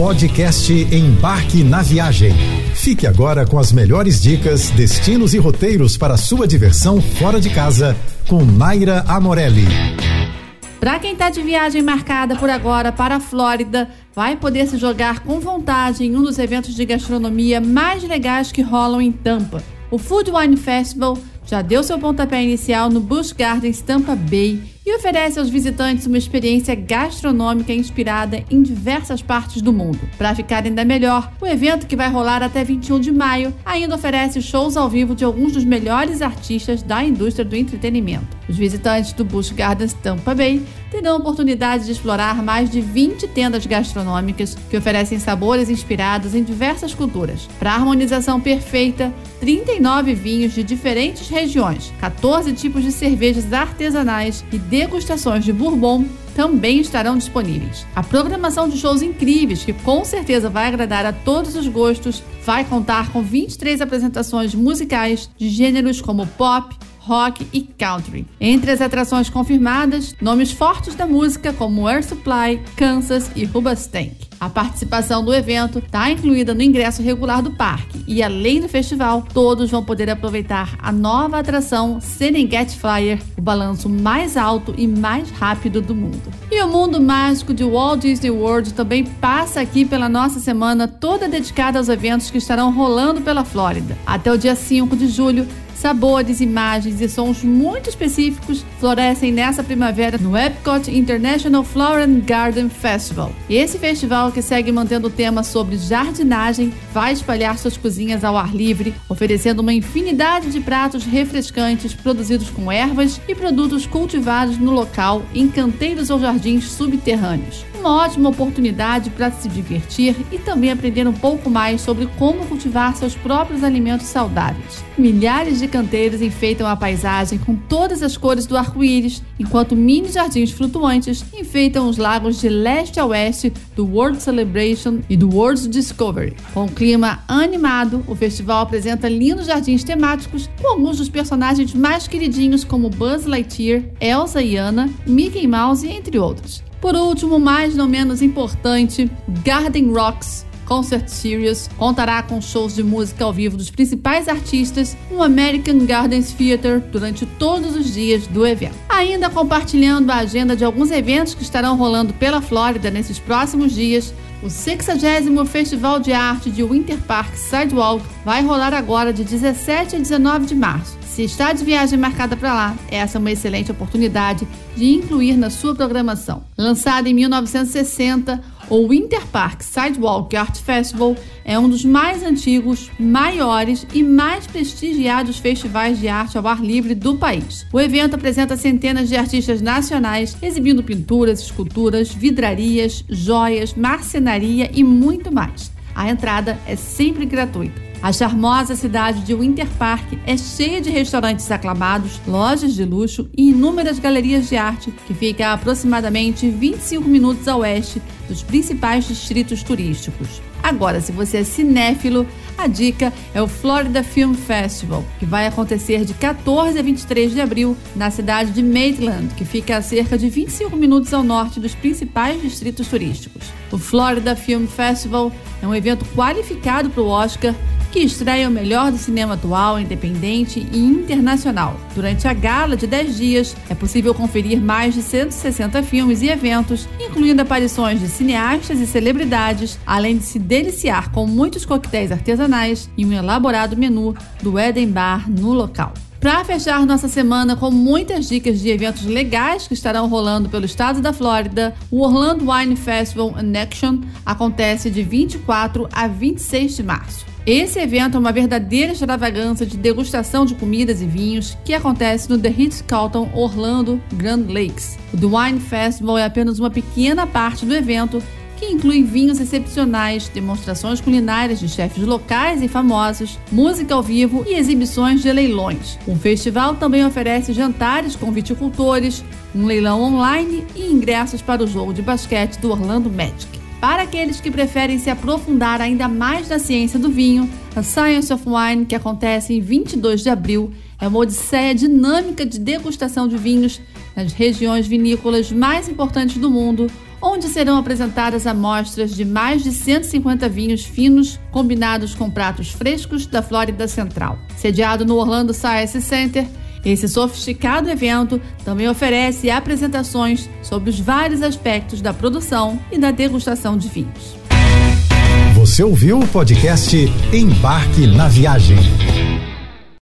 Podcast Embarque na Viagem. Fique agora com as melhores dicas, destinos e roteiros para sua diversão fora de casa com Naira Amorelli. Para quem está de viagem marcada por agora para a Flórida, vai poder se jogar com vontade em um dos eventos de gastronomia mais legais que rolam em Tampa. O Food Wine Festival já deu seu pontapé inicial no Busch Gardens Tampa Bay e oferece aos visitantes uma experiência gastronômica inspirada em diversas partes do mundo. Para ficar ainda melhor, o evento que vai rolar até 21 de maio ainda oferece shows ao vivo de alguns dos melhores artistas da indústria do entretenimento. Os visitantes do Busch Gardens Tampa Bay terão a oportunidade de explorar mais de 20 tendas gastronômicas que oferecem sabores inspirados em diversas culturas. Para a harmonização perfeita, 39 vinhos de diferentes regiões, 14 tipos de cervejas artesanais e degustações de bourbon também estarão disponíveis. A programação de shows incríveis, que com certeza vai agradar a todos os gostos, vai contar com 23 apresentações musicais de gêneros como pop, rock e country. Entre as atrações confirmadas, nomes fortes da música como Air Supply, Kansas e Rubastank. A participação do evento está incluída no ingresso regular do parque e, além do festival, todos vão poder aproveitar a nova atração Serengeti Flyer, o balanço mais alto e mais rápido do mundo. E o mundo mágico de Walt Disney World também passa aqui pela nossa semana toda dedicada aos eventos que estarão rolando pela Flórida. Até o dia 5 de julho, Sabores, imagens e sons muito específicos florescem nessa primavera no Epcot International Flower and Garden Festival. Esse festival, que segue mantendo o tema sobre jardinagem, vai espalhar suas cozinhas ao ar livre, oferecendo uma infinidade de pratos refrescantes produzidos com ervas e produtos cultivados no local em canteiros ou jardins subterrâneos uma ótima oportunidade para se divertir e também aprender um pouco mais sobre como cultivar seus próprios alimentos saudáveis. Milhares de canteiros enfeitam a paisagem com todas as cores do arco-íris, enquanto mini jardins flutuantes enfeitam os lagos de leste a oeste do World Celebration e do World Discovery. Com um clima animado, o festival apresenta lindos jardins temáticos com alguns dos personagens mais queridinhos como Buzz Lightyear, Elsa e Anna, Mickey Mouse, entre outros. Por último, mais não menos importante, Garden Rocks Concert Series contará com shows de música ao vivo dos principais artistas no American Gardens Theater durante todos os dias do evento. Ainda compartilhando a agenda de alguns eventos que estarão rolando pela Flórida nesses próximos dias, o 60 Festival de Arte de Winter Park Sidewalk vai rolar agora de 17 a 19 de março. Se está de viagem marcada para lá, essa é uma excelente oportunidade de incluir na sua programação. Lançado em 1960, o Winter Park Sidewalk Art Festival é um dos mais antigos, maiores e mais prestigiados festivais de arte ao ar livre do país. O evento apresenta centenas de artistas nacionais exibindo pinturas, esculturas, vidrarias, joias, marcenaria e muito mais. A entrada é sempre gratuita. A charmosa cidade de Winter Park é cheia de restaurantes aclamados, lojas de luxo e inúmeras galerias de arte que fica a aproximadamente 25 minutos a oeste dos principais distritos turísticos. Agora, se você é cinéfilo, a dica é o Florida Film Festival, que vai acontecer de 14 a 23 de abril na cidade de Maitland, que fica a cerca de 25 minutos ao norte dos principais distritos turísticos. O Florida Film Festival é um evento qualificado para o Oscar que estreia o melhor do cinema atual, independente e internacional. Durante a gala de 10 dias, é possível conferir mais de 160 filmes e eventos, incluindo aparições de cineastas e celebridades, além de se deliciar com muitos coquetéis artesanais e um elaborado menu do Eden Bar no local. Para fechar nossa semana com muitas dicas de eventos legais que estarão rolando pelo estado da Flórida, o Orlando Wine Festival in Action acontece de 24 a 26 de março. Esse evento é uma verdadeira extravagância de degustação de comidas e vinhos que acontece no The Ritz-Carlton Orlando Grand Lakes. O The Wine Festival é apenas uma pequena parte do evento que inclui vinhos excepcionais, demonstrações culinárias de chefes locais e famosos, música ao vivo e exibições de leilões. O festival também oferece jantares com viticultores, um leilão online e ingressos para o jogo de basquete do Orlando Magic. Para aqueles que preferem se aprofundar ainda mais na ciência do vinho, a Science of Wine, que acontece em 22 de abril, é uma odisseia dinâmica de degustação de vinhos nas regiões vinícolas mais importantes do mundo, onde serão apresentadas amostras de mais de 150 vinhos finos combinados com pratos frescos da Flórida Central. Sediado no Orlando Science Center, esse sofisticado evento também oferece apresentações sobre os vários aspectos da produção e da degustação de vinhos. Você ouviu o podcast Embarque na Viagem.